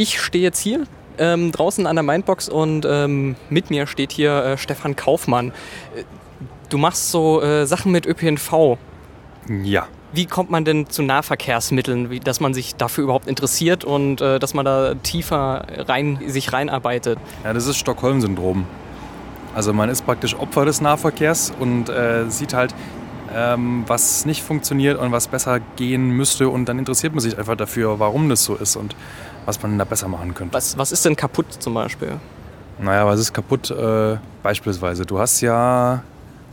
ich stehe jetzt hier ähm, draußen an der Mindbox und ähm, mit mir steht hier äh, Stefan Kaufmann. Äh, du machst so äh, Sachen mit ÖPNV. Ja. Wie kommt man denn zu Nahverkehrsmitteln, wie, dass man sich dafür überhaupt interessiert und äh, dass man da tiefer rein, sich reinarbeitet? Ja, das ist Stockholm-Syndrom. Also man ist praktisch Opfer des Nahverkehrs und äh, sieht halt, ähm, was nicht funktioniert und was besser gehen müsste und dann interessiert man sich einfach dafür, warum das so ist und was man da besser machen könnte. Was, was ist denn kaputt zum Beispiel? Naja, was ist kaputt? Äh, beispielsweise, du hast ja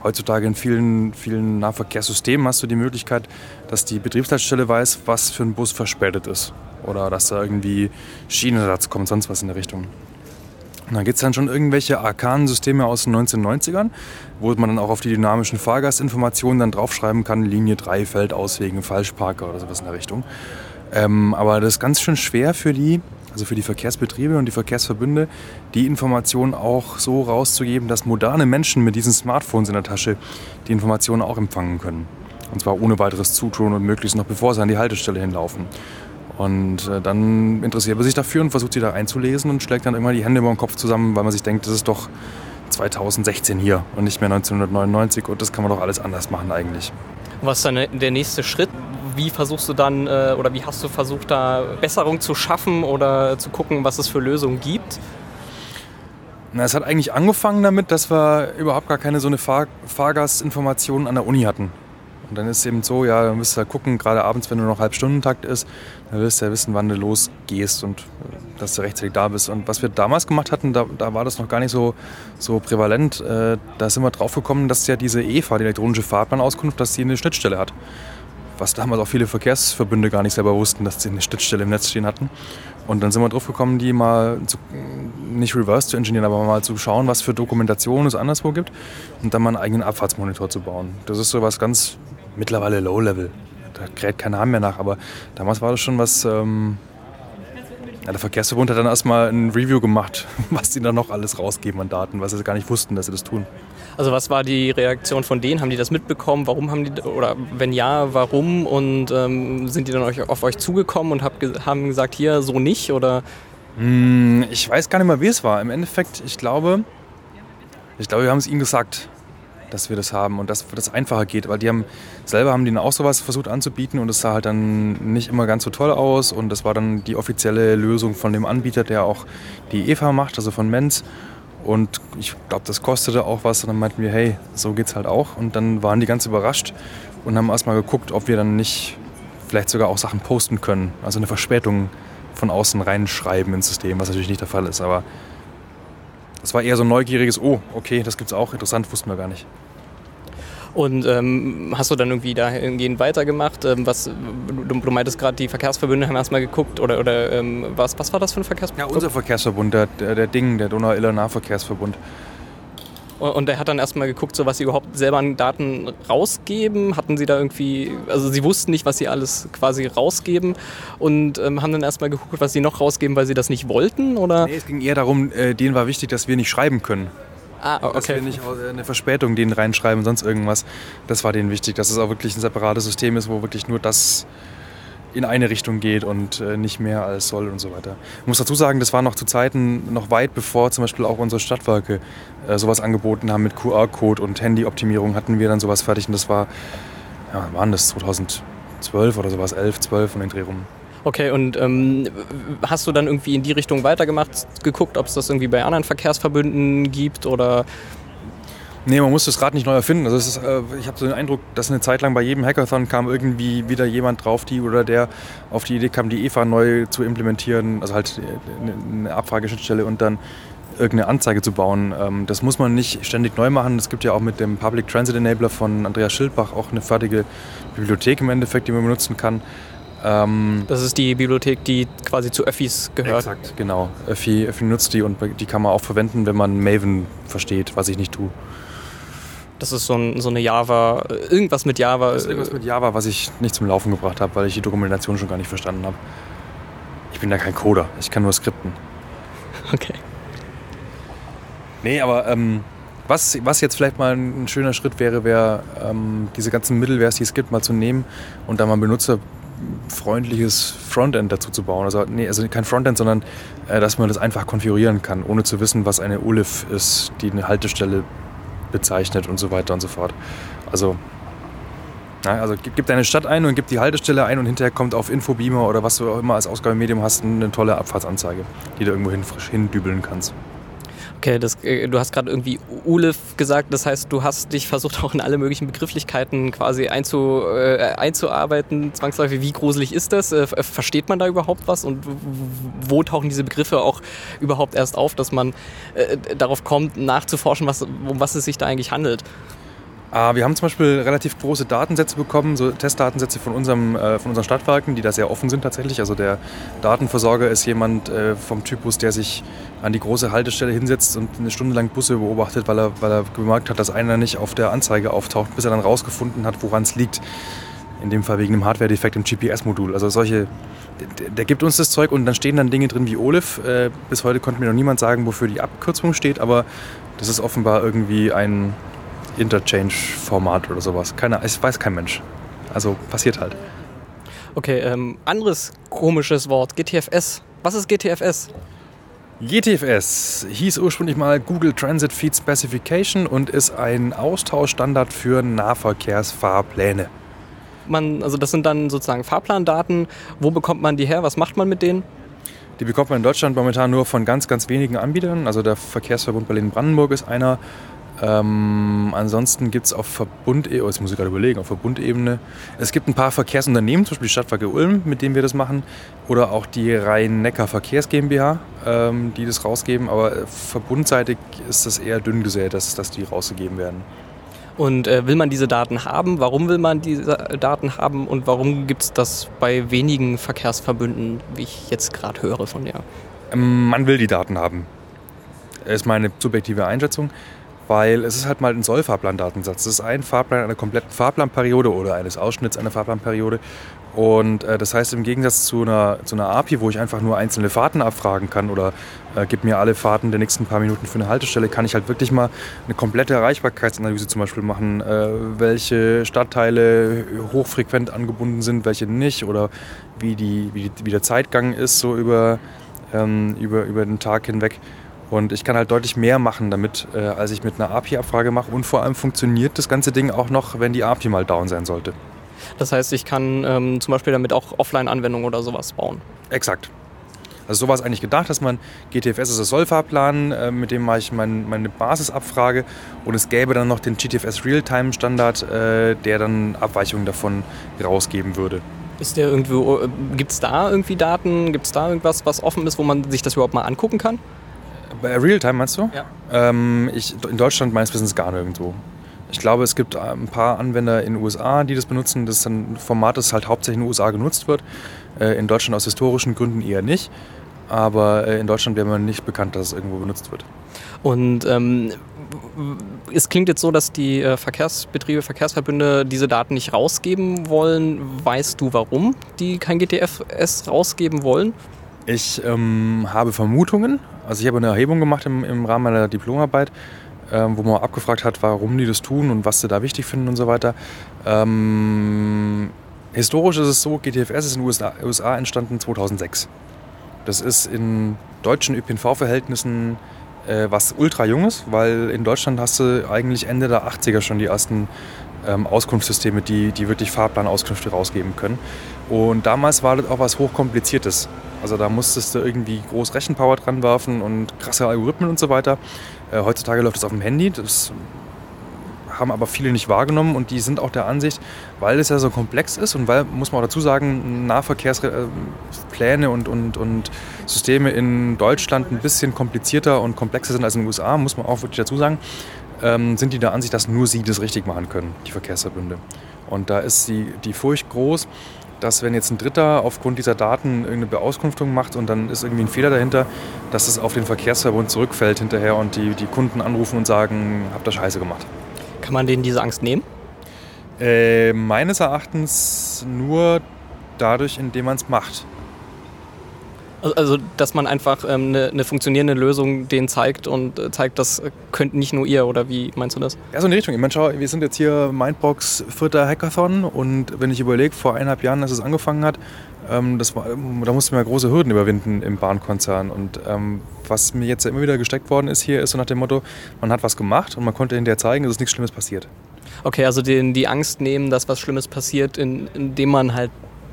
heutzutage in vielen, vielen Nahverkehrssystemen hast du die Möglichkeit, dass die Betriebsleitstelle weiß, was für ein Bus verspätet ist. Oder dass da irgendwie Schienenersatz kommt, sonst was in der Richtung. Und dann gibt es dann schon irgendwelche arkanen Systeme aus den 1990ern, wo man dann auch auf die dynamischen Fahrgastinformationen dann draufschreiben kann, Linie 3 fällt aus wegen Falschparker oder sowas in der Richtung. Ähm, aber das ist ganz schön schwer für die, also für die Verkehrsbetriebe und die Verkehrsverbünde, die Informationen auch so rauszugeben, dass moderne Menschen mit diesen Smartphones in der Tasche die Informationen auch empfangen können. Und zwar ohne weiteres Zutun und möglichst noch bevor sie an die Haltestelle hinlaufen. Und äh, dann interessiert man sich dafür und versucht sie da einzulesen und schlägt dann immer die Hände über den Kopf zusammen, weil man sich denkt, das ist doch 2016 hier und nicht mehr 1999 und das kann man doch alles anders machen eigentlich. Was ist dann der nächste Schritt? Wie versuchst du dann äh, oder wie hast du versucht, da Besserung zu schaffen oder zu gucken, was es für Lösungen gibt? Na, es hat eigentlich angefangen damit, dass wir überhaupt gar keine so eine Fahr Fahrgastinformation an der Uni hatten. Und dann ist es eben so, ja, dann du da gucken, gerade abends, wenn du noch Halbstundentakt ist, dann wirst du ja wissen, wann du losgehst und äh, dass du rechtzeitig da bist. Und was wir damals gemacht hatten, da, da war das noch gar nicht so, so prävalent. Äh, da sind wir drauf gekommen, dass ja diese EFA, die elektronische Fahrplanauskunft, dass sie eine Schnittstelle hat. Was damals auch viele Verkehrsverbünde gar nicht selber wussten, dass sie eine Schnittstelle im Netz stehen hatten. Und dann sind wir drauf gekommen, die mal zu, nicht reverse zu engineeren, aber mal zu schauen, was für Dokumentation es anderswo gibt und dann mal einen eigenen Abfahrtsmonitor zu bauen. Das ist so was ganz mittlerweile Low-Level. Da kräht kein Hahn mehr nach, aber damals war das schon was. Ähm, ja, der Verkehrsverbund hat dann erstmal ein Review gemacht, was die da noch alles rausgeben an Daten, was sie gar nicht wussten, dass sie das tun. Also was war die Reaktion von denen? Haben die das mitbekommen? Warum haben die oder wenn ja, warum? Und ähm, sind die dann euch, auf euch zugekommen und hab, haben gesagt, hier so nicht oder? Hm, ich weiß gar nicht mehr, wie es war. Im Endeffekt, ich glaube, ich glaube, wir haben es ihnen gesagt dass wir das haben und dass das einfacher geht, weil die haben selber haben die auch sowas versucht anzubieten und es sah halt dann nicht immer ganz so toll aus und das war dann die offizielle Lösung von dem Anbieter, der auch die EVA macht, also von Menz. Und ich glaube, das kostete auch was und dann meinten wir, hey, so geht's halt auch. Und dann waren die ganz überrascht und haben erstmal geguckt, ob wir dann nicht vielleicht sogar auch Sachen posten können, also eine Verspätung von außen reinschreiben ins System, was natürlich nicht der Fall ist, aber das war eher so ein neugieriges, oh, okay, das gibt's auch, interessant, wussten wir gar nicht. Und ähm, hast du dann irgendwie dahingehend weitergemacht? Ähm, was, du, du meintest gerade, die Verkehrsverbünde haben erstmal geguckt oder, oder ähm, was, was war das für ein Verkehrsverbund? Ja, unser Verkehrsverbund, der, der, der Ding, der Donau-Iller Nahverkehrsverbund. Und der hat dann erstmal geguckt, so was sie überhaupt selber an Daten rausgeben. Hatten sie da irgendwie, also sie wussten nicht, was sie alles quasi rausgeben und ähm, haben dann erstmal geguckt, was sie noch rausgeben, weil sie das nicht wollten? Oder? Nee, es ging eher darum, äh, denen war wichtig, dass wir nicht schreiben können. Ah, okay. Dass wir nicht äh, eine Verspätung denen reinschreiben, sonst irgendwas. Das war denen wichtig, dass es auch wirklich ein separates System ist, wo wirklich nur das in eine Richtung geht und äh, nicht mehr als soll und so weiter. Ich muss dazu sagen, das war noch zu Zeiten, noch weit bevor zum Beispiel auch unsere Stadtwerke äh, sowas angeboten haben mit QR-Code und Handyoptimierung hatten wir dann sowas fertig und das war, ja, waren das 2012 oder sowas, 11, 12 von den Dreh rum. Okay, und ähm, hast du dann irgendwie in die Richtung weitergemacht, geguckt, ob es das irgendwie bei anderen Verkehrsverbünden gibt oder Nee, man muss das Rad nicht neu erfinden. Also ist, äh, ich habe so den Eindruck, dass eine Zeit lang bei jedem Hackathon kam irgendwie wieder jemand drauf, die oder der auf die Idee kam, die EVA neu zu implementieren, also halt eine Abfrageschnittstelle und dann irgendeine Anzeige zu bauen. Ähm, das muss man nicht ständig neu machen. Es gibt ja auch mit dem Public Transit Enabler von Andreas Schildbach auch eine fertige Bibliothek im Endeffekt, die man benutzen kann. Ähm, das ist die Bibliothek, die quasi zu Öffis gehört. Exakt, genau. Öffi, Öffi nutzt die und die kann man auch verwenden, wenn man Maven versteht, was ich nicht tue. Das ist so, ein, so, eine Java, irgendwas mit Java. Das ist irgendwas mit Java, was ich nicht zum Laufen gebracht habe, weil ich die Dokumentation schon gar nicht verstanden habe. Ich bin ja kein Coder, ich kann nur skripten. Okay. Nee, aber ähm, was, was jetzt vielleicht mal ein schöner Schritt wäre, wäre ähm, diese ganzen Middlewares, die es gibt, mal zu nehmen und da mal Benutzer freundliches Frontend dazu zu bauen. Also, nee, also kein Frontend, sondern äh, dass man das einfach konfigurieren kann, ohne zu wissen, was eine ULIF ist, die eine Haltestelle bezeichnet und so weiter und so fort. Also, na, also gib, gib deine Stadt ein und gib die Haltestelle ein und hinterher kommt auf Infobeamer oder was du auch immer als Ausgabemedium hast, eine tolle Abfahrtsanzeige, die du irgendwo hin, frisch hindübeln kannst. Okay, das, äh, du hast gerade irgendwie ULIF gesagt, das heißt, du hast dich versucht auch in alle möglichen Begrifflichkeiten quasi einzu, äh, einzuarbeiten, zwangsläufig. Wie gruselig ist das? Äh, versteht man da überhaupt was? Und wo tauchen diese Begriffe auch überhaupt erst auf, dass man äh, darauf kommt, nachzuforschen, was, um was es sich da eigentlich handelt? Ah, wir haben zum Beispiel relativ große Datensätze bekommen, so Testdatensätze von, unserem, äh, von unseren Stadtwerken, die da sehr offen sind tatsächlich. Also der Datenversorger ist jemand äh, vom Typus, der sich an die große Haltestelle hinsetzt und eine Stunde lang Busse beobachtet, weil er, weil er gemerkt hat, dass einer nicht auf der Anzeige auftaucht, bis er dann rausgefunden hat, woran es liegt. In dem Fall wegen einem Hardware-Defekt im GPS-Modul. Also solche, der, der, gibt uns das Zeug und dann stehen dann Dinge drin wie OLIF. Äh, bis heute konnte mir noch niemand sagen, wofür die Abkürzung steht, aber das ist offenbar irgendwie ein Interchange-Format oder sowas. Keine, es weiß kein Mensch. Also passiert halt. Okay, ähm, anderes komisches Wort, GTFS. Was ist GTFS? GTFS hieß ursprünglich mal Google Transit Feed Specification und ist ein Austauschstandard für Nahverkehrsfahrpläne. Man, also das sind dann sozusagen Fahrplandaten. Wo bekommt man die her? Was macht man mit denen? Die bekommt man in Deutschland momentan nur von ganz, ganz wenigen Anbietern. Also der Verkehrsverbund Berlin-Brandenburg ist einer. Ähm, ansonsten gibt es auf Verbundebene, oh, jetzt muss ich gerade überlegen, auf Verbundebene, es gibt ein paar Verkehrsunternehmen, zum Beispiel die Stadtwerke Ulm, mit denen wir das machen, oder auch die Rhein-Neckar Verkehrs GmbH, ähm, die das rausgeben, aber äh, verbundseitig ist das eher dünn gesät, dass, dass die rausgegeben werden. Und äh, will man diese Daten haben? Warum will man diese Daten haben und warum gibt es das bei wenigen Verkehrsverbünden, wie ich jetzt gerade höre von dir? Ähm, man will die Daten haben. Das ist meine subjektive Einschätzung weil es ist halt mal ein Sollfahrplandatensatz. Das ist ein Fahrplan einer kompletten Fahrplanperiode oder eines Ausschnitts einer Fahrplanperiode. Und äh, das heißt, im Gegensatz zu einer, zu einer API, wo ich einfach nur einzelne Fahrten abfragen kann oder äh, gib mir alle Fahrten der nächsten paar Minuten für eine Haltestelle, kann ich halt wirklich mal eine komplette Erreichbarkeitsanalyse zum Beispiel machen. Äh, welche Stadtteile hochfrequent angebunden sind, welche nicht oder wie, die, wie, wie der Zeitgang ist so über, ähm, über, über den Tag hinweg. Und ich kann halt deutlich mehr machen damit, äh, als ich mit einer API-Abfrage mache. Und vor allem funktioniert das ganze Ding auch noch, wenn die API mal down sein sollte. Das heißt, ich kann ähm, zum Beispiel damit auch Offline-Anwendungen oder sowas bauen. Exakt. Also so war es eigentlich gedacht, dass man GTFS ist das Sollfahrplan, äh, mit dem mache ich mein, meine Basisabfrage und es gäbe dann noch den GTFS Realtime-Standard, äh, der dann Abweichungen davon rausgeben würde. Ist der irgendwo, äh, gibt es da irgendwie Daten, gibt es da irgendwas, was offen ist, wo man sich das überhaupt mal angucken kann? Bei Realtime meinst du? Ja. Ähm, ich, in Deutschland meines Wissens gar nirgendwo. Ich glaube, es gibt ein paar Anwender in den USA, die das benutzen. Das ist ein Format, das halt hauptsächlich in den USA genutzt wird. Äh, in Deutschland aus historischen Gründen eher nicht. Aber äh, in Deutschland wäre man nicht bekannt, dass es irgendwo benutzt wird. Und ähm, es klingt jetzt so, dass die äh, Verkehrsbetriebe, Verkehrsverbünde diese Daten nicht rausgeben wollen. Weißt du, warum die kein GTFS rausgeben wollen? Ich ähm, habe Vermutungen. Also ich habe eine Erhebung gemacht im, im Rahmen meiner Diplomarbeit, ähm, wo man abgefragt hat, warum die das tun und was sie da wichtig finden und so weiter. Ähm, historisch ist es so, GTFS ist in den USA, USA entstanden 2006. Das ist in deutschen ÖPNV-Verhältnissen äh, was ultra junges, weil in Deutschland hast du eigentlich Ende der 80er schon die ersten ähm, Auskunftssysteme, die, die wirklich Fahrplanauskünfte rausgeben können. Und damals war das auch was hochkompliziertes. Also da musstest du irgendwie groß Rechenpower dran werfen und krasse Algorithmen und so weiter. Äh, heutzutage läuft das auf dem Handy. Das haben aber viele nicht wahrgenommen und die sind auch der Ansicht, weil es ja so komplex ist und weil, muss man auch dazu sagen, Nahverkehrspläne und, und, und Systeme in Deutschland ein bisschen komplizierter und komplexer sind als in den USA, muss man auch wirklich dazu sagen, ähm, sind die der Ansicht, dass nur sie das richtig machen können, die Verkehrsverbünde. Und da ist die, die Furcht groß, dass wenn jetzt ein Dritter aufgrund dieser Daten irgendeine Beauskunftung macht und dann ist irgendwie ein Fehler dahinter, dass es auf den Verkehrsverbund zurückfällt hinterher und die, die Kunden anrufen und sagen, habt ihr Scheiße gemacht. Kann man denen diese Angst nehmen? Äh, meines Erachtens nur dadurch, indem man es macht. Also, dass man einfach ähm, eine, eine, funktionierende Lösung denen zeigt und äh, zeigt, das könnt nicht nur ihr, oder wie meinst du das? Ja, so in die Richtung. Ich meine, schau, wir sind jetzt hier Mindbox vierter Hackathon und wenn ich überlege, vor eineinhalb Jahren, als es angefangen hat, ähm, das war, da mussten wir große Hürden überwinden im Bahnkonzern. Und ähm, was mir jetzt immer wieder gesteckt worden ist hier, ist so nach dem Motto, man hat was gemacht und man konnte hinterher zeigen, dass nichts Schlimmes passiert. Okay, also den, die Angst nehmen, dass was Schlimmes passiert, in, indem man halt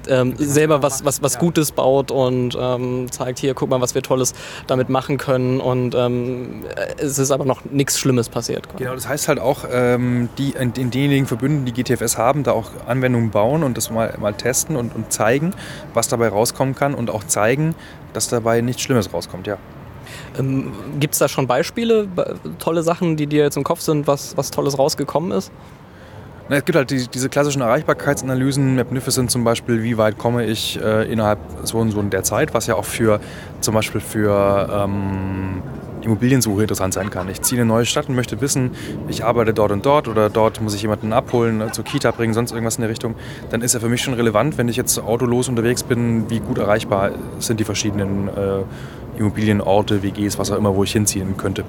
ähm, selber was, was, was Gutes baut und ähm, zeigt, hier, guck mal, was wir Tolles damit machen können. Und ähm, es ist aber noch nichts Schlimmes passiert. Genau, das heißt halt auch, ähm, die in, in denjenigen Verbünden, die GTFS haben, da auch Anwendungen bauen und das mal, mal testen und, und zeigen, was dabei rauskommen kann und auch zeigen, dass dabei nichts Schlimmes rauskommt, ja. Ähm, Gibt es da schon Beispiele, tolle Sachen, die dir jetzt im Kopf sind, was, was Tolles rausgekommen ist? Na, es gibt halt die, diese klassischen Erreichbarkeitsanalysen, Magnificent zum Beispiel, wie weit komme ich äh, innerhalb so und so der Zeit, was ja auch für zum Beispiel für ähm, Immobiliensuche interessant sein kann. Ich ziehe in eine neue Stadt und möchte wissen, ich arbeite dort und dort oder dort muss ich jemanden abholen, ne, zur Kita bringen, sonst irgendwas in der Richtung. Dann ist ja für mich schon relevant, wenn ich jetzt autolos unterwegs bin, wie gut erreichbar sind die verschiedenen äh, Immobilienorte, WGs, was auch immer, wo ich hinziehen könnte.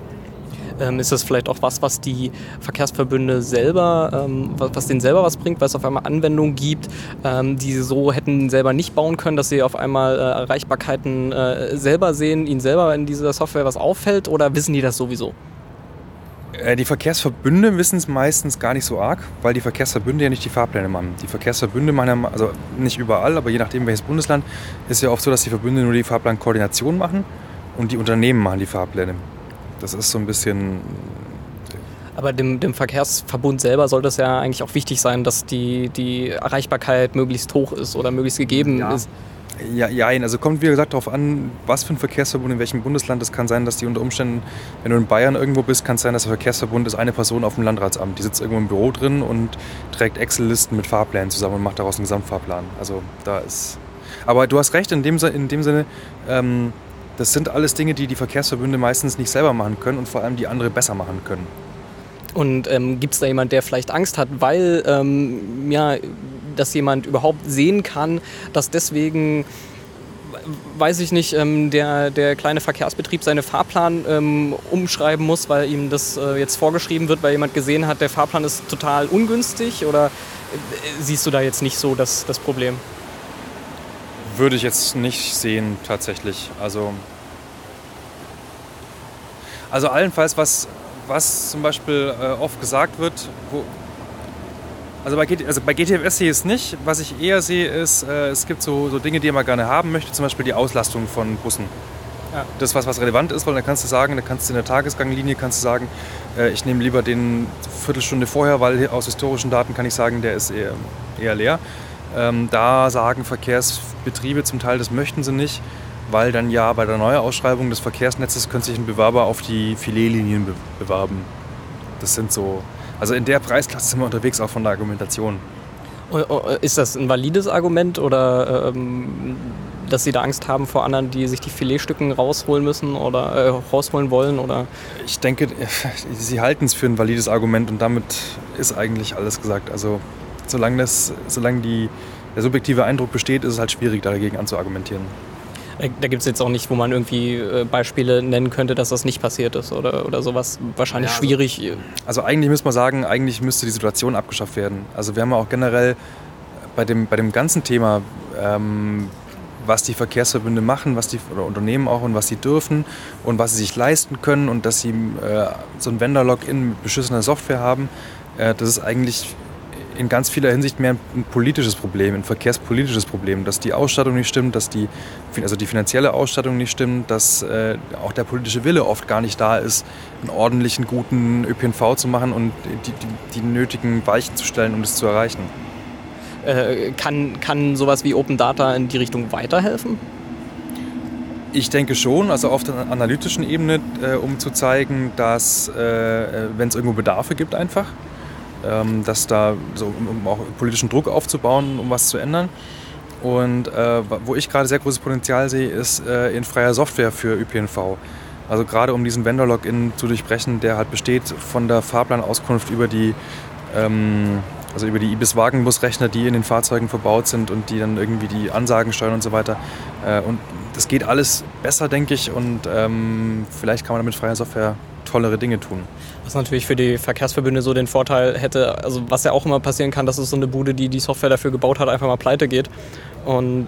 Ähm, ist das vielleicht auch was, was die Verkehrsverbünde selber, ähm, was, denen selber was bringt, weil es auf einmal Anwendungen gibt, ähm, die sie so hätten selber nicht bauen können, dass sie auf einmal äh, Erreichbarkeiten äh, selber sehen, ihnen selber in dieser Software was auffällt oder wissen die das sowieso? Äh, die Verkehrsverbünde wissen es meistens gar nicht so arg, weil die Verkehrsverbünde ja nicht die Fahrpläne machen. Die Verkehrsverbünde machen, also nicht überall, aber je nachdem welches Bundesland, ist ja oft so, dass die Verbünde nur die Fahrplankoordination machen und die Unternehmen machen die Fahrpläne. Das ist so ein bisschen. Aber dem, dem Verkehrsverbund selber sollte es ja eigentlich auch wichtig sein, dass die, die Erreichbarkeit möglichst hoch ist oder möglichst gegeben ja. ist. Ja, ja, also kommt wie gesagt darauf an, was für ein Verkehrsverbund in welchem Bundesland. Es kann sein, dass die unter Umständen, wenn du in Bayern irgendwo bist, kann es sein, dass der Verkehrsverbund ist eine Person auf dem Landratsamt. Die sitzt irgendwo im Büro drin und trägt Excel-Listen mit Fahrplänen zusammen und macht daraus einen Gesamtfahrplan. Also da ist. Aber du hast recht in dem, in dem Sinne, ähm, das sind alles Dinge, die die Verkehrsverbünde meistens nicht selber machen können und vor allem die andere besser machen können. Und ähm, gibt es da jemand, der vielleicht Angst hat, weil ähm, ja, dass jemand überhaupt sehen kann, dass deswegen weiß ich nicht, ähm, der, der kleine Verkehrsbetrieb seine Fahrplan ähm, umschreiben muss, weil ihm das äh, jetzt vorgeschrieben wird, weil jemand gesehen hat, der Fahrplan ist total ungünstig? Oder äh, siehst du da jetzt nicht so das, das Problem? Würde ich jetzt nicht sehen tatsächlich. Also, also allenfalls, was, was zum Beispiel äh, oft gesagt wird, wo, also bei, also bei GTFS sehe ich es nicht. Was ich eher sehe, ist, äh, es gibt so, so Dinge, die man gerne haben möchte, zum Beispiel die Auslastung von Bussen. Ja. Das ist was, was relevant ist, weil dann kannst du sagen, da kannst du in der Tagesganglinie kannst du sagen, äh, ich nehme lieber den Viertelstunde vorher, weil aus historischen Daten kann ich sagen, der ist eher, eher leer. Ähm, da sagen Verkehrsbetriebe zum Teil, das möchten sie nicht, weil dann ja bei der Neuausschreibung des Verkehrsnetzes könnte sich ein Bewerber auf die Filetlinien be bewerben. Das sind so, also in der Preisklasse sind wir unterwegs auch von der Argumentation. Oh, oh, ist das ein valides Argument oder ähm, dass Sie da Angst haben vor anderen, die sich die Filetstücken rausholen müssen oder äh, rausholen wollen? Oder? Ich denke, Sie halten es für ein valides Argument und damit ist eigentlich alles gesagt. Also solange, das, solange die, der subjektive Eindruck besteht, ist es halt schwierig, dagegen anzuargumentieren. Äh, da gibt es jetzt auch nicht, wo man irgendwie äh, Beispiele nennen könnte, dass das nicht passiert ist oder, oder sowas. Wahrscheinlich ja, also, schwierig. Also eigentlich müsste man sagen, eigentlich müsste die Situation abgeschafft werden. Also wir haben ja auch generell bei dem, bei dem ganzen Thema, ähm, was die Verkehrsverbünde machen, was die oder Unternehmen auch und was sie dürfen und was sie sich leisten können und dass sie äh, so ein Vendor-Login mit beschissener Software haben, äh, das ist eigentlich in ganz vieler Hinsicht mehr ein politisches Problem, ein verkehrspolitisches Problem, dass die Ausstattung nicht stimmt, dass die, also die finanzielle Ausstattung nicht stimmt, dass äh, auch der politische Wille oft gar nicht da ist, einen ordentlichen, guten ÖPNV zu machen und die, die, die nötigen Weichen zu stellen, um das zu erreichen. Äh, kann, kann sowas wie Open Data in die Richtung weiterhelfen? Ich denke schon, also auf der analytischen Ebene, äh, um zu zeigen, dass, äh, äh, wenn es irgendwo Bedarfe gibt, einfach, ähm, dass da so, um auch politischen Druck aufzubauen, um was zu ändern. Und äh, wo ich gerade sehr großes Potenzial sehe, ist äh, in freier Software für ÖPNV. Also gerade um diesen Vendor-Login zu durchbrechen, der halt besteht von der Fahrplanauskunft über die ähm, Also über die IBIS Wagenbusrechner, die in den Fahrzeugen verbaut sind und die dann irgendwie die Ansagen steuern und so weiter. Äh, und das geht alles besser, denke ich. Und ähm, vielleicht kann man damit freier Software tollere Dinge tun. Was natürlich für die Verkehrsverbünde so den Vorteil hätte, also was ja auch immer passieren kann, dass es so eine Bude, die die Software dafür gebaut hat, einfach mal pleite geht und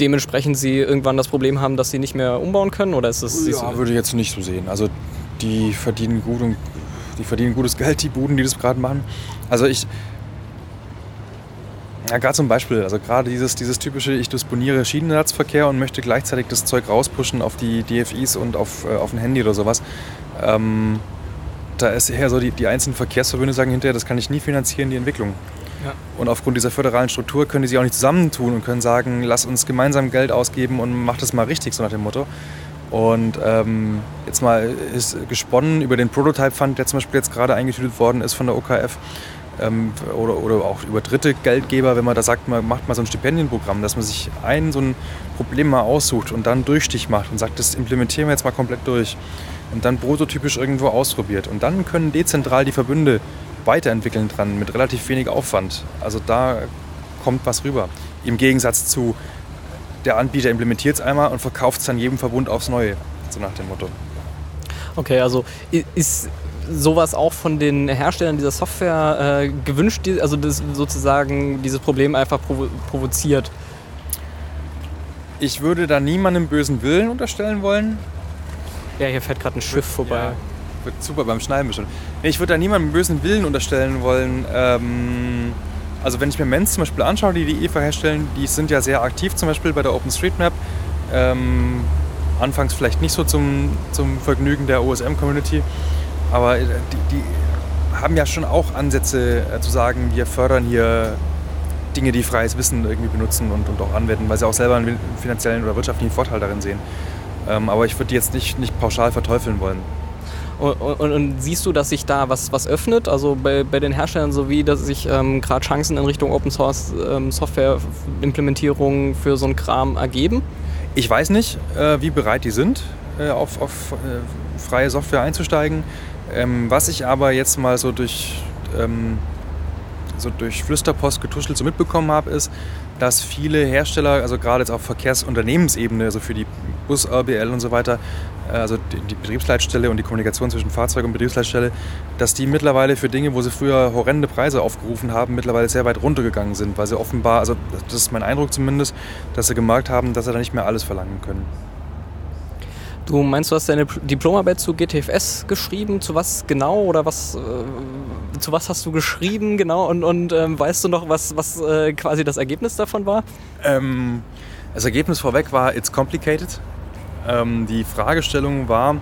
dementsprechend sie irgendwann das Problem haben, dass sie nicht mehr umbauen können? Oder ist das? Ja, würde ich jetzt nicht so sehen. Also die verdienen gut und die verdienen gutes Geld, die Buden, die das gerade machen. Also ich, ja, gerade zum Beispiel, also gerade dieses, dieses typische, ich disponiere Schienenersatzverkehr und möchte gleichzeitig das Zeug rauspushen auf die DFIs und auf, äh, auf ein Handy oder sowas. Ähm, da ist eher so, die, die einzelnen Verkehrsverbünde sagen hinterher, das kann ich nie finanzieren, die Entwicklung. Ja. Und aufgrund dieser föderalen Struktur können die sich auch nicht zusammentun und können sagen, lass uns gemeinsam Geld ausgeben und mach das mal richtig, so nach dem Motto. Und ähm, jetzt mal ist gesponnen über den Prototype Fund, der zum Beispiel jetzt gerade eingetütet worden ist von der OKF. Ähm, oder, oder auch über dritte Geldgeber, wenn man da sagt, man macht mal so ein Stipendienprogramm, dass man sich ein so ein Problem mal aussucht und dann Durchstich macht und sagt, das implementieren wir jetzt mal komplett durch und dann prototypisch irgendwo ausprobiert. Und dann können dezentral die Verbünde weiterentwickeln dran mit relativ wenig Aufwand. Also da kommt was rüber. Im Gegensatz zu der Anbieter implementiert es einmal und verkauft es dann jedem Verbund aufs Neue, so nach dem Motto. Okay, also ist sowas auch von den Herstellern dieser Software äh, gewünscht, also das sozusagen dieses Problem einfach provo provoziert? Ich würde da niemandem bösen Willen unterstellen wollen. Ja, hier fährt gerade ein Schiff vorbei. Ja, wird super beim Schneiden bestimmt. Nee, ich würde da niemandem bösen Willen unterstellen wollen. Ähm, also wenn ich mir Mens zum Beispiel anschaue, die die EVA herstellen, die sind ja sehr aktiv zum Beispiel bei der OpenStreetMap. Ähm, anfangs vielleicht nicht so zum, zum Vergnügen der OSM-Community, aber äh, die, die, haben ja schon auch Ansätze äh, zu sagen, wir fördern hier Dinge, die freies Wissen irgendwie benutzen und, und auch anwenden, weil sie auch selber einen finanziellen oder wirtschaftlichen Vorteil darin sehen. Ähm, aber ich würde die jetzt nicht, nicht pauschal verteufeln wollen. Und, und, und, siehst du, dass sich da was, was öffnet, also bei, bei den Herstellern sowie, dass sich ähm, gerade Chancen in Richtung Open Source ähm, Software Implementierung für so einen Kram ergeben? Ich weiß nicht, äh, wie bereit die sind, äh, auf, auf äh, freie Software einzusteigen. Ähm, was ich aber jetzt mal so durch, ähm, so durch Flüsterpost getuschelt so mitbekommen habe, ist, dass viele Hersteller, also gerade jetzt auf Verkehrsunternehmensebene, also für die Bus-RBL und so weiter, äh, also die, Betriebsleitstelle und die Kommunikation zwischen Fahrzeug und Betriebsleitstelle, dass die mittlerweile für Dinge, wo sie früher horrende Preise aufgerufen haben, mittlerweile sehr weit runtergegangen sind, weil sie offenbar, also das ist mein Eindruck zumindest, dass sie gemerkt haben, dass sie da nicht mehr alles verlangen können. Du meinst, du hast deine Diplomarbeit zu GTFS geschrieben? Zu was genau oder was, äh, zu was hast du geschrieben genau? Und, und ähm, weißt du noch, was, was äh, quasi das Ergebnis davon war? Ähm, das Ergebnis vorweg war It's Complicated. Ähm, die Fragestellung war,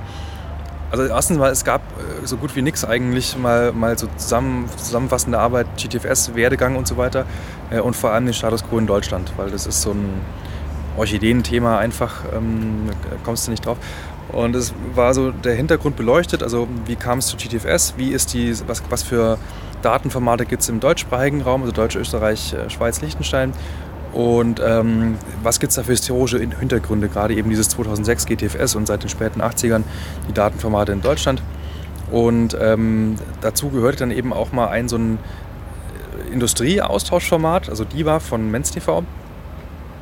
also erstens mal, es gab äh, so gut wie nichts eigentlich, mal, mal so zusammen, zusammenfassende Arbeit, GTFS, Werdegang und so weiter äh, und vor allem den Status quo in Deutschland, weil das ist so ein Orchideen-Thema einfach, ähm, kommst du nicht drauf. Und es war so der Hintergrund beleuchtet, also wie kam es zu GTFS, wie ist die, was, was für Datenformate gibt es im deutschsprachigen Raum, also Deutsch, Österreich, äh, Schweiz, Liechtenstein und ähm, was gibt es da für historische Hintergründe, gerade eben dieses 2006 GTFS und seit den späten 80ern die Datenformate in Deutschland. Und ähm, dazu gehörte dann eben auch mal ein so ein äh, Industrieaustauschformat, also DIVA von Menz TV,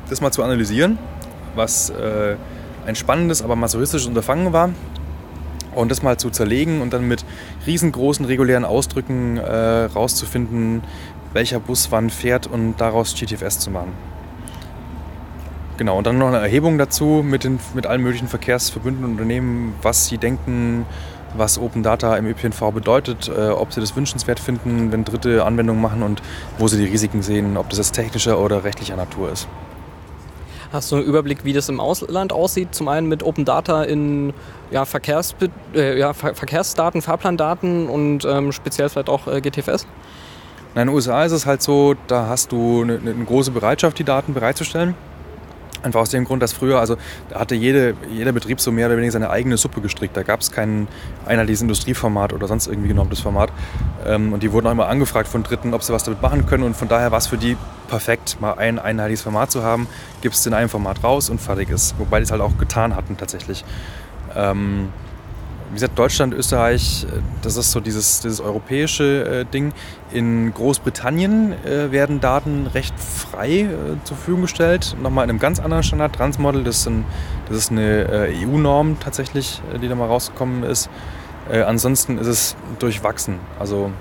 das mal zu analysieren, was äh, ein spannendes, aber masochistisches Unterfangen war. Und das mal zu zerlegen und dann mit riesengroßen regulären Ausdrücken äh, rauszufinden, welcher Bus wann fährt und daraus GTFS zu machen. Genau, und dann noch eine Erhebung dazu mit, den, mit allen möglichen verkehrsverbündeten Unternehmen, was sie denken, was Open Data im ÖPNV bedeutet, äh, ob sie das wünschenswert finden, wenn Dritte Anwendungen machen und wo sie die Risiken sehen, ob das jetzt technischer oder rechtlicher Natur ist. Hast du einen Überblick, wie das im Ausland aussieht? Zum einen mit Open Data in ja, Verkehrs, äh, ja, Ver Verkehrsdaten, Fahrplandaten und ähm, speziell vielleicht auch äh, GTFS? in den USA ist es halt so, da hast du eine, eine große Bereitschaft, die Daten bereitzustellen. Einfach aus dem Grund, dass früher, also da hatte jede, jeder Betrieb so mehr oder weniger seine eigene Suppe gestrickt. Da gab es kein einheitliches Industrieformat oder sonst irgendwie genormtes Format. Ähm, und die wurden auch immer angefragt von Dritten, ob sie was damit machen können. Und von daher war es für die perfekt, mal ein einheitliches Format zu haben. Gibst es in einem Format raus und fertig ist. Wobei die es halt auch getan hatten tatsächlich. Ähm, wie gesagt, Deutschland, Österreich, äh, das ist so dieses, dieses europäische äh, Ding. In Großbritannien äh, werden Daten recht frei äh, zur Verfügung gestellt. Nochmal in einem ganz anderen Standard, Transmodel, das ist, ein, das ist eine äh, EU-Norm tatsächlich, äh, die da mal rausgekommen ist. ansonsten ist es durchwachsen. Also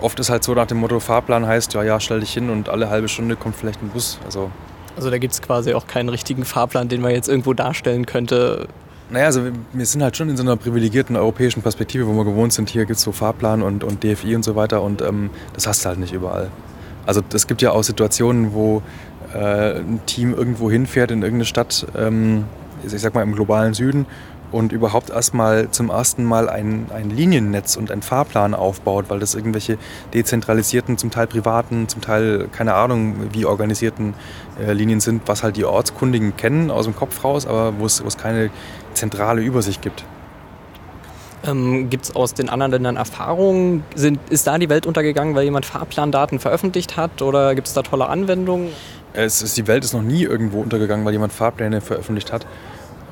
oft ist halt so nach dem Motto, Fahrplan heißt, ja, ja, stell dich hin und alle halbe Stunde kommt vielleicht ein Bus. Also, also da gibt es quasi auch keinen richtigen Fahrplan, den man jetzt irgendwo darstellen könnte. Naja, also wir sind halt schon in so einer privilegierten europäischen Perspektive, wo wir gewohnt sind. Hier gibt es so Fahrplan und, und DFI und so weiter und ähm, das hast du halt nicht überall. Also es gibt ja auch Situationen, wo äh, ein Team irgendwo hinfährt in irgendeine Stadt, ähm, ich sag mal im globalen Süden und überhaupt erstmal zum ersten Mal ein, ein Liniennetz und einen Fahrplan aufbaut, weil das irgendwelche dezentralisierten, zum Teil privaten, zum Teil keine Ahnung wie organisierten äh, Linien sind, was halt die Ortskundigen kennen aus dem Kopf raus, aber wo es keine zentrale Übersicht gibt. Ähm, Gibt es aus den anderen Ländern Erfahrungen? Sind, ist da die Welt untergegangen, weil jemand Fahrplandaten veröffentlicht hat oder gibt es da tolle Anwendungen? Es ist, die Welt ist noch nie irgendwo untergegangen, weil jemand Fahrpläne veröffentlicht hat.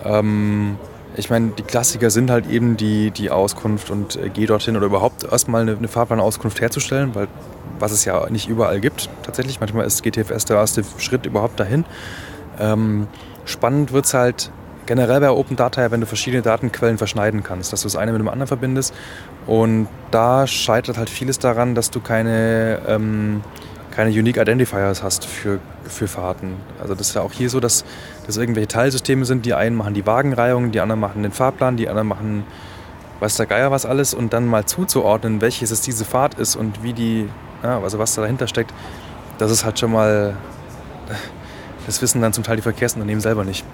Ähm, ich meine, die Klassiker sind halt eben die, die Auskunft und äh, geh dorthin oder überhaupt erstmal eine, eine Fahrplanauskunft herzustellen, weil was es ja nicht überall gibt tatsächlich. Manchmal ist GTFS der erste Schritt überhaupt dahin. Ähm, spannend wird es halt generell bei Open Data, wenn du verschiedene Datenquellen verschneiden kannst, dass du das eine mit dem anderen verbindest. Und da scheitert halt vieles daran, dass du keine ähm, keine Unique Identifiers hast für, für Fahrten. Also das ist ja auch hier so, dass das irgendwelche Teilsysteme sind. Die einen machen die Wagenreihung, die anderen machen den Fahrplan, die anderen machen weiß der Geier was alles und dann mal zuzuordnen, welches es diese Fahrt ist und wie die, ja, also was da dahinter steckt, das ist halt schon mal, das wissen dann zum Teil die Verkehrsunternehmen selber nicht.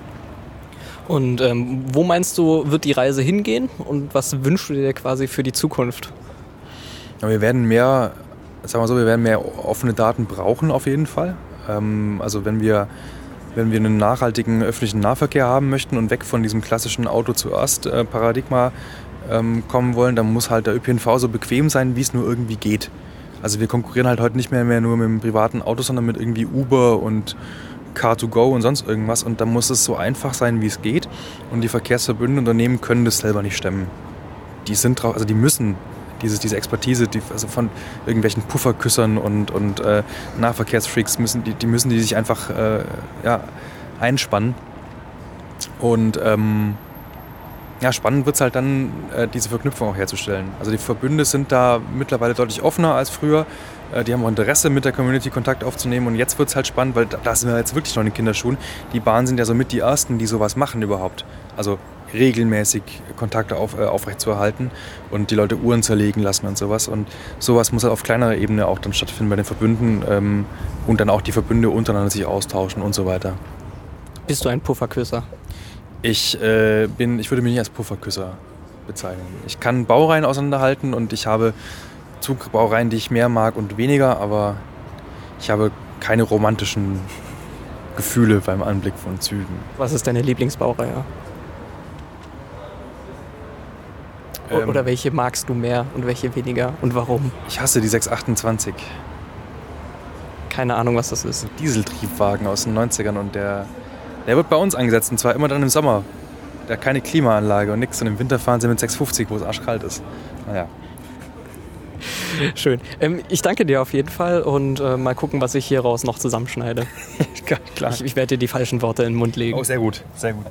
Und ähm, wo meinst du, wird die Reise hingehen und was wünschst du dir quasi für die Zukunft? Ja, wir werden mehr sagen wir so, wir werden mehr offene Daten brauchen auf jeden Fall. Ähm, also wenn wir, wenn wir einen nachhaltigen öffentlichen Nahverkehr haben möchten und weg von diesem klassischen Auto zuerst äh, Paradigma ähm, kommen wollen, dann muss halt der ÖPNV so bequem sein, wie es nur irgendwie geht. Also wir konkurrieren halt heute nicht mehr, mehr nur mit dem privaten Auto, sondern mit irgendwie Uber und Car2Go und sonst irgendwas. Und da muss es so einfach sein, wie es geht. Und die Verkehrsverbünde und Unternehmen können das selber nicht stemmen. Die sind drauf, also die müssen dieses, diese Expertise die, also von irgendwelchen Pufferküssern und, und äh, Nahverkehrsfreaks, müssen, die, die müssen die sich einfach äh, ja, einspannen. Und ähm, ja, spannend wird es halt dann, äh, diese Verknüpfung auch herzustellen. Also die Verbünde sind da mittlerweile deutlich offener als früher. Äh, die haben auch Interesse, mit der Community Kontakt aufzunehmen. Und jetzt wird es halt spannend, weil da, da sind wir jetzt wirklich noch in den Kinderschuhen. Die Bahnen sind ja so mit die Ersten, die sowas machen überhaupt. Also regelmäßig Kontakte auf, äh, aufrechtzuerhalten und die Leute Uhren zerlegen lassen und sowas. Und sowas muss halt auf kleinerer Ebene auch dann stattfinden bei den Verbünden ähm, und dann auch die Verbünde untereinander sich austauschen und so weiter. Bist du ein Pufferküsser? Ich äh, bin, ich würde mich nicht als Pufferküsser bezeichnen. Ich kann Baureihen auseinanderhalten und ich habe Zugbaureihen, die ich mehr mag und weniger, aber ich habe keine romantischen Gefühle beim Anblick von Zügen. Was ist deine Lieblingsbaureihe? Ähm, Oder welche magst du mehr und welche weniger und warum? Ich hasse die 628. Keine Ahnung, was das ist. Dieseltriebwagen aus den 90ern und der, der wird bei uns eingesetzt und zwar immer dann im Sommer. Der hat keine Klimaanlage und nichts und im Winter fahren sie mit 650, wo es arschkalt ist. Naja. Schön. Ähm, ich danke dir auf jeden Fall und äh, mal gucken, was ich hieraus noch zusammenschneide. Klar. Ich, ich werde dir die falschen Worte in den Mund legen. Oh, sehr gut, sehr gut.